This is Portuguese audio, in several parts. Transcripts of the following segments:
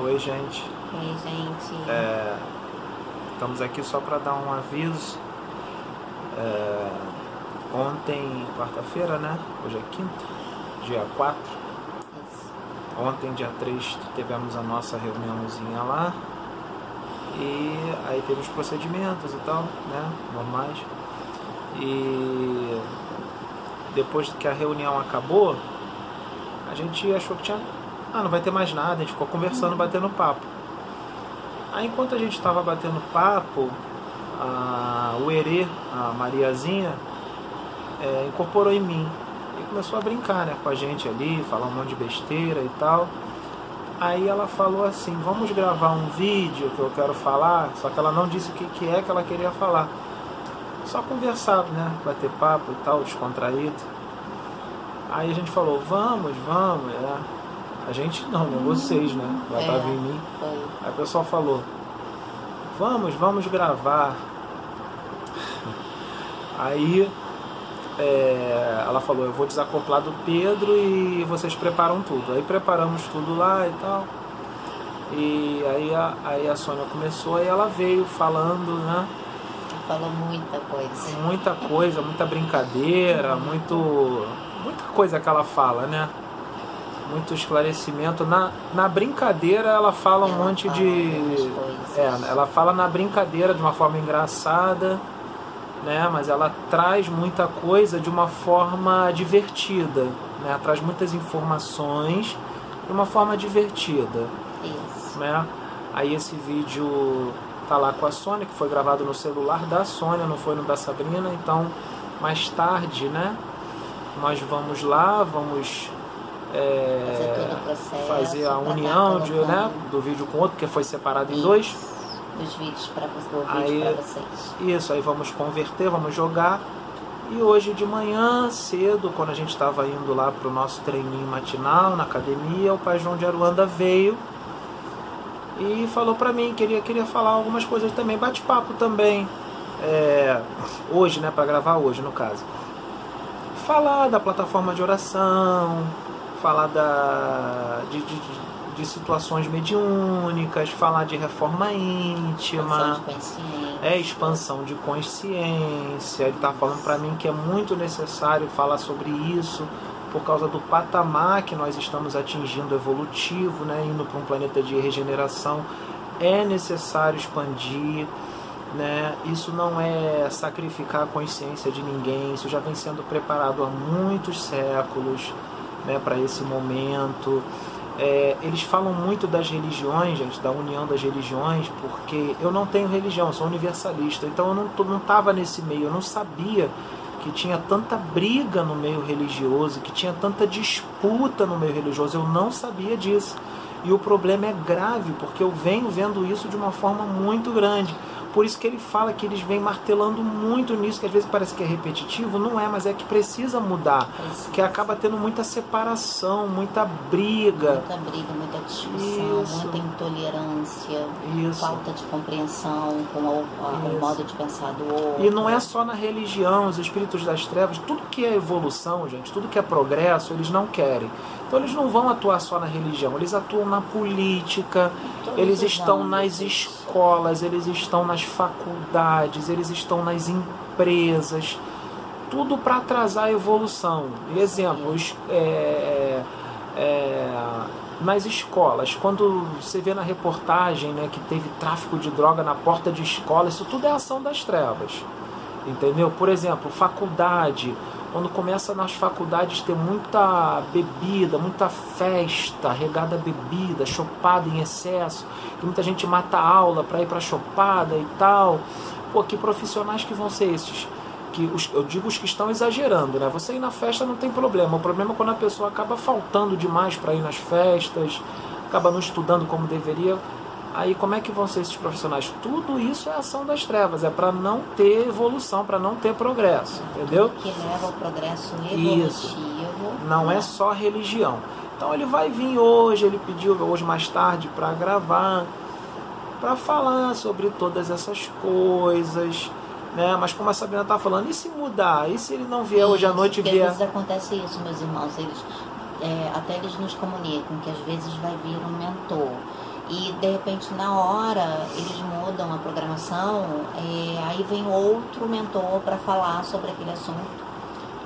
Oi, gente. Oi, gente. É, estamos aqui só para dar um aviso. É, ontem, quarta-feira, né? Hoje é quinta, dia 4. Isso. Ontem, dia 3, tivemos a nossa reuniãozinha lá. E aí teve os procedimentos e tal, né? Normais. E depois que a reunião acabou, a gente achou que tinha. Ah, não vai ter mais nada, a gente ficou conversando, batendo papo. Aí enquanto a gente estava batendo papo, a, o Herê, a Mariazinha, é, incorporou em mim e começou a brincar né, com a gente ali, falar um monte de besteira e tal. Aí ela falou assim, vamos gravar um vídeo que eu quero falar, só que ela não disse o que, que é que ela queria falar. Só conversar, né? Bater papo e tal, descontraído. Aí a gente falou, vamos, vamos, é. A gente não, né? Vocês, né? Já É. em mim. Foi. Aí o pessoal falou, vamos, vamos gravar. Aí é, ela falou, eu vou desacoplar do Pedro e vocês preparam tudo. Aí preparamos tudo lá e tal. E aí a, aí a Sônia começou e ela veio falando, né? Falou muita coisa. Muita coisa, muita brincadeira, muito. muita coisa que ela fala, né? Muito esclarecimento. Na, na brincadeira ela fala um Ela monte de. É, ela fala na brincadeira de uma forma engraçada, né? Mas ela traz muita coisa de uma forma divertida, né? Traz muitas informações de uma forma divertida Isso. né? Aí esse vídeo tá lá com a Sônia, que foi gravado no celular da Sônia, não foi no da Sabrina, então mais tarde, né? Nós vamos lá, vamos é, Fazer fazer a união de, né, do vídeo com o outro, porque foi separado em dois. Isso. Dos vídeos para vídeo vocês. Isso, aí vamos converter, vamos jogar. E hoje de manhã, cedo, quando a gente estava indo lá para o nosso treininho matinal na academia, o pai João de Aruanda veio e falou para mim que ele queria falar algumas coisas também, bate-papo também, é, hoje, né, para gravar hoje no caso. Falar da plataforma de oração, falar da, de, de, de- situações mediúnicas, falar de reforma íntima. Expansão de consciência. É expansão de consciência. Ele está falando para mim que é muito necessário falar sobre isso por causa do patamar que nós estamos atingindo evolutivo, né, indo para um planeta de regeneração. É necessário expandir, né? Isso não é sacrificar a consciência de ninguém. Isso já vem sendo preparado há muitos séculos, né, para esse momento. É, eles falam muito das religiões, gente, da união das religiões, porque eu não tenho religião, sou universalista, então eu não, tô- não tava nesse meio, eu não sabia que tinha tanta briga no meio religioso, que tinha tanta disputa no meio religioso, eu não sabia disso. E o problema é grave, porque eu venho vendo isso de uma forma muito grande. Por isso que ele fala que eles vêm martelando muito nisso, que às vezes parece que é repetitivo, não é, mas é que precisa mudar. Precisa. Que acaba tendo muita separação, muita briga. Muita briga, muita discussão, Isso. muita intolerância, Isso. falta de compreensão com o, o modo de pensar do outro. E não é só na religião, os espíritos das trevas, tudo que é evolução, gente, tudo que é progresso, eles não querem. Então eles não vão atuar só na religião, eles atuam na política, Todos eles estão nas escolas, eles estão nas faculdades, eles estão nas empresas, tudo para atrasar a evolução. E exemplos, é, é, nas escolas, quando você vê na reportagem né, que teve tráfico de droga na porta de escola, isso tudo é ação das trevas. Entendeu? Por exemplo, faculdade, quando começa nas faculdades ter muita bebida, muita festa, regada bebida, chopada em excesso, que muita gente mata aula para ir para chopada e tal. Pô, que profissionais que vão ser esses? Que os, eu digo os que estão exagerando, né? Você ir na festa não tem problema. O problema é quando a pessoa acaba faltando demais para ir nas festas, acaba não estudando como deveria. Aí como é que vão ser esses profissionais? Tudo isso é ação das trevas, é para não ter evolução, para não ter progresso, entendeu? que leva ao progresso Isso. evolutivo. Não é só religião. Então ele vai vir hoje, ele pediu hoje mais tarde para gravar, para falar sobre todas essas coisas, né? Mas como a Sabrina tá falando, e se mudar? E se ele não vier hoje à Isso, noite e vier? Às vezes acontece isso, meus irmãos. Eles, é, até eles nos comunicam que às vezes vai vir um mentor. E de repente na hora eles mudam a programação, é, aí vem outro mentor para falar sobre aquele assunto,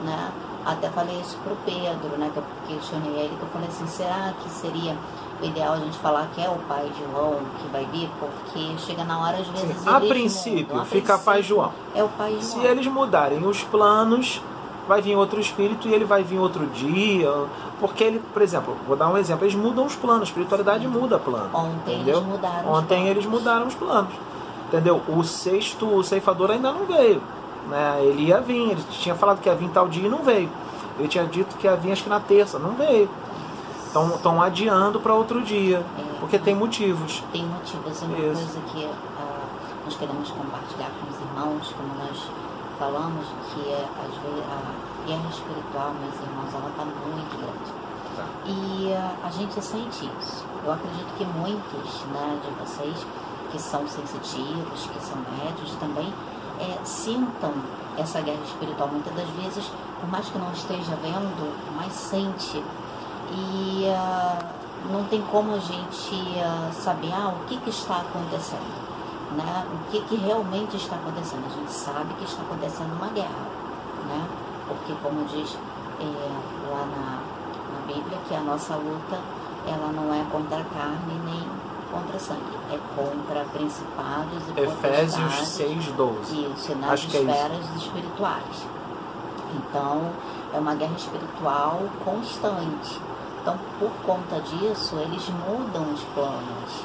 né? Até falei isso pro Pedro, né? Que eu questionei ele, que eu falei assim, será que seria o ideal a gente falar que é o pai João que vai vir? Porque chega na hora, às vezes. Sim, a princípio, mudam. A fica princípio, pai João. É o pai João. Se eles mudarem os planos, vai vir outro espírito e ele vai vir outro dia. Porque ele, por exemplo, vou dar um exemplo, eles mudam os planos, a espiritualidade muda plano. Ontem entendeu? eles mudaram os Ontem planos. eles mudaram os planos. Entendeu? O sexto o ceifador ainda não veio. Né? Ele ia vir, ele tinha falado que ia vir tal dia e não veio. Ele tinha dito que ia vir acho que na terça, não veio. Estão adiando para outro dia. É, Porque tem motivos. tem motivos. Uma Isso. coisa que ah, nós queremos compartilhar com os irmãos, como nós falamos, que é, às vezes a guerra espiritual, meus irmãos, ela está muito grande. Tá. E ah, a gente sente isso. Eu acredito que muitos né, de vocês que são sensitivos, que são médios também, é, sintam essa guerra espiritual muitas das vezes, por mais que não esteja vendo, mas sente. E ah, não tem como a gente ah, saber ah, o que, que está acontecendo. Né? O que, que realmente está acontecendo. A gente sabe que está acontecendo uma guerra. Né? Porque como diz é, lá na, na Bíblia, que a nossa luta ela não é contra a carne nem contra sangue, é contra principados e Efésios potestades. 6,12. Isso, nas Acho que é esferas espirituais. Então, é uma guerra espiritual constante. Então, por conta disso, eles mudam os planos.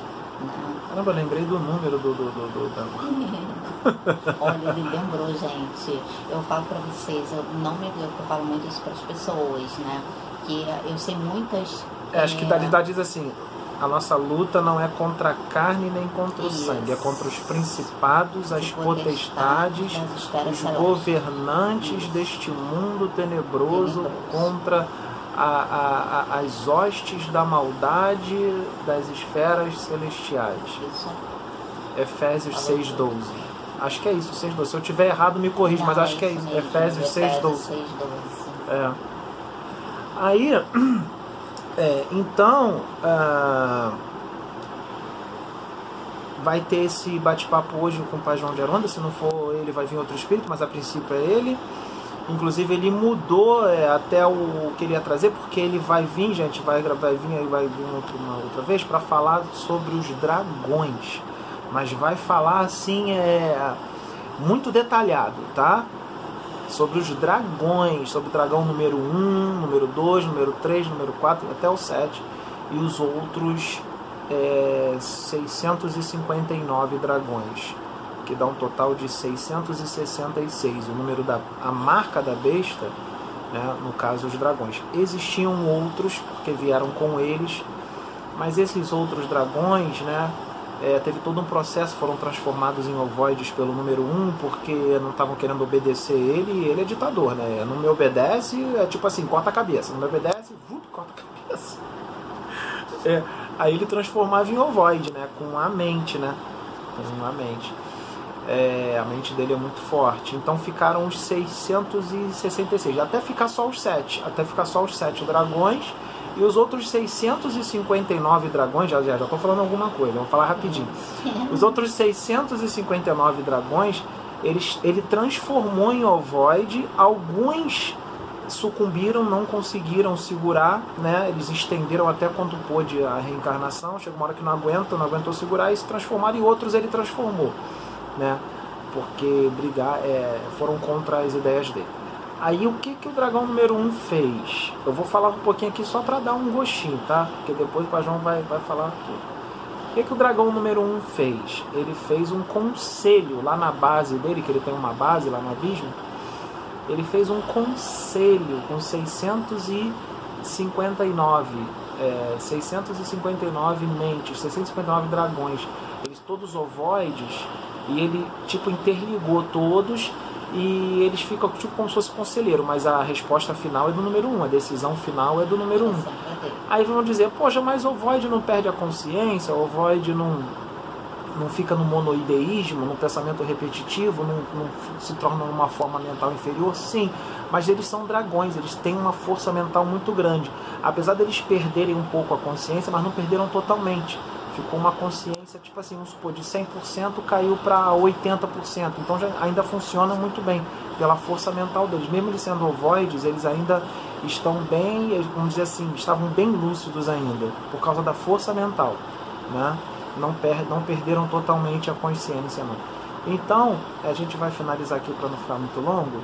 Caramba, eu lembrei do número do. do, do, do- da- Olha, ele lembrou, gente. Eu falo pra vocês, eu não me eu falo muito isso para as pessoas, né? Que eu sei muitas. É, acho que é, Dalida diz assim: a nossa luta não é contra a carne nem contra o Isso. sangue, é contra os principados, as de potestades, os governantes Isso. deste mundo tenebroso, Tenebroso. contra a- a- as hostes da maldade das esferas celestiais. Efésios Falou 6,12. Acho que é isso, 6,12. Se eu tiver errado, me corrija, mas acho que é isso. Efésios Efésios 6,12. 6,12. É. Aí, é, então, ah, vai ter esse bate-papo hoje com o Pai João de Aronda. Se não for ele, vai vir outro espírito, mas a princípio é ele. Inclusive, ele mudou é, até o que ele ia trazer, porque ele vai vir, gente, vai, vai vir, vai vir outra, uma outra vez para falar sobre os dragões. Mas vai falar assim, é, muito detalhado, tá? sobre os dragões, sobre o dragão número 1, número 2, número 3, número 4, até o 7, e os outros é, 659 dragões, que dá um total de 666. O número da a marca da besta, né, no caso os dragões. Existiam outros, porque vieram com eles, mas esses outros dragões, né, é, teve todo um processo, foram transformados em ovoides pelo número 1, porque não estavam querendo obedecer ele, e ele é ditador, né? Não me obedece, é tipo assim, corta a cabeça. Não me obedece, vup, corta a cabeça. É, aí ele transformava em ovoide, né? Com a mente, né? Com a mente. É, a mente dele é muito forte. Então ficaram os 666, até ficar só os 7. Até ficar só os 7 dragões e os outros 659 dragões, já já estou falando alguma coisa, vou falar rapidinho. Os outros 659 dragões, eles, ele transformou em ovoide, alguns sucumbiram, não conseguiram segurar, né? Eles estenderam até quanto pôde a reencarnação, chegou uma hora que não aguentam, não aguentou segurar e se transformaram e outros ele transformou, né? Porque brigar é, foram contra as ideias dele. Aí o que, que o dragão número 1 um fez? Eu vou falar um pouquinho aqui só para dar um gostinho, tá? Porque depois o Pajão vai, vai falar tudo. O que, que o dragão número 1 um fez? Ele fez um conselho lá na base dele, que ele tem uma base lá no abismo. Ele fez um conselho com 659, é, 659 mentes, 659 dragões. Eles todos ovoides e ele tipo interligou todos e eles ficam tipo como se fosse conselheiro, mas a resposta final é do número 1, um, a decisão final é do número 1. Um. Aí vão dizer, poxa, mas o ovoide não perde a consciência, o ovoide não, não fica no monoideísmo, no pensamento repetitivo, não, não se torna uma forma mental inferior? Sim, mas eles são dragões, eles têm uma força mental muito grande. Apesar deles perderem um pouco a consciência, mas não perderam totalmente. Ficou uma consciência, tipo assim, vamos supor, de 100% caiu para 80%. Então já, ainda funciona muito bem pela força mental deles. Mesmo eles sendo ovoides, eles ainda estão bem, vamos dizer assim, estavam bem lúcidos ainda, por causa da força mental. Né? Não, per não perderam totalmente a consciência. Não. Então, a gente vai finalizar aqui para não ficar muito longo.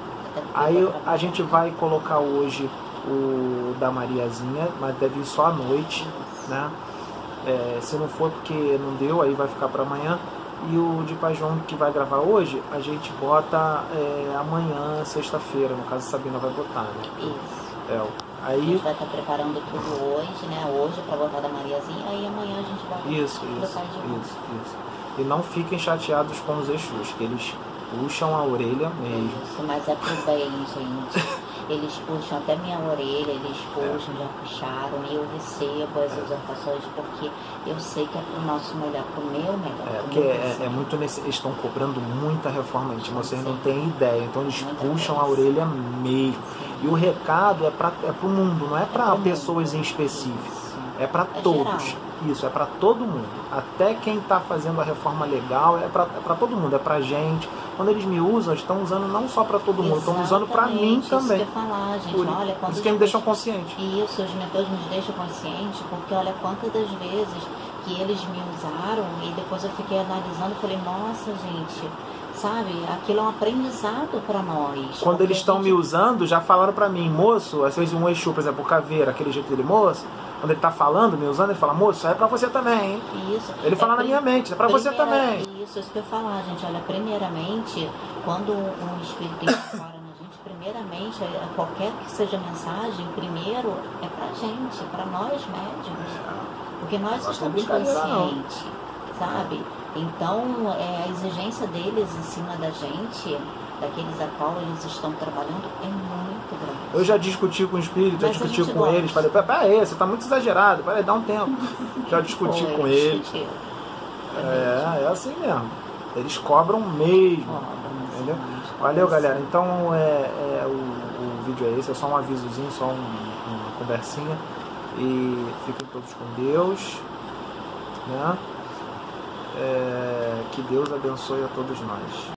Aí a gente vai colocar hoje o da Mariazinha, mas deve ir só à noite, né? É, se não for porque não deu, aí vai ficar para amanhã. E o de Pai João que vai gravar hoje, a gente bota é, amanhã, sexta-feira. No caso, a Sabina vai botar, né? Isso. É, A aí, gente vai estar preparando tudo hoje, né? Hoje para botar da Mariazinha, aí amanhã a gente vai isso, pro isso, Pai João. isso, isso. E não fiquem chateados com os Exus, que eles puxam a orelha mesmo. Isso, mas é pro bem, gente. Eles puxam até minha orelha, eles puxam, já puxaram, e eu recebo as exortações porque eu sei que é pro nosso melhor, pro meu melhor. É, porque é, é muito nesse, eles estão cobrando muita reforma íntima, vocês não Sim. têm ideia. Então eles Muita puxam a orelha mesmo. E o recado é para é o mundo, não é para pro pessoas mundo. em específico. Isso. É para É todos. geral. Isso, é para todo mundo. Até quem está fazendo a reforma legal, é para é todo mundo, é para gente. Quando eles me usam, eles estão usando não só para todo mundo, estão usando para mim Exatamente, também. Isso que falar, gente. Por, olha, isso que eles me deixam consciente. Isso, os mentores nos deixam consciente, porque olha quantas das vezes que eles me usaram e depois eu fiquei analisando e falei, nossa, gente, sabe, aquilo é um aprendizado para nós. Quando eles estão me gente- usando, já falaram pra mim, moço, às vezes um Exu, por exemplo, caveira, aquele jeito dele, moço, quando ele tá falando, me usando, ele fala, moço, isso é pra você também, hein? Isso. Ele É fala na minha mente, é pra você também. Isso, isso que eu ia falar, gente. Olha, primeiramente, quando um espírito incorpora na gente, primeiramente, é- qualquer que seja a mensagem, primeiro é pra gente, pra nós médiums. Porque nós tem estamos conscientes, sabe? Então, é, a exigência deles em cima da gente, daqueles a qual eles estão trabalhando, é muito. Eu já discuti com o espírito, já Mas a discuti com gosta. eles, falei, pera aí, você tá muito exagerado, peraí, dá um tempo. Já discuti Foi, com eles. discutiu. É, é assim mesmo. Eles cobram mesmo. Cobram, Entendeu? Valeu, galera. Então é, é, o, o vídeo é esse, é só um avisozinho, só um- uma conversinha. E fiquem todos com Deus. Né? É, que Deus abençoe a todos nós.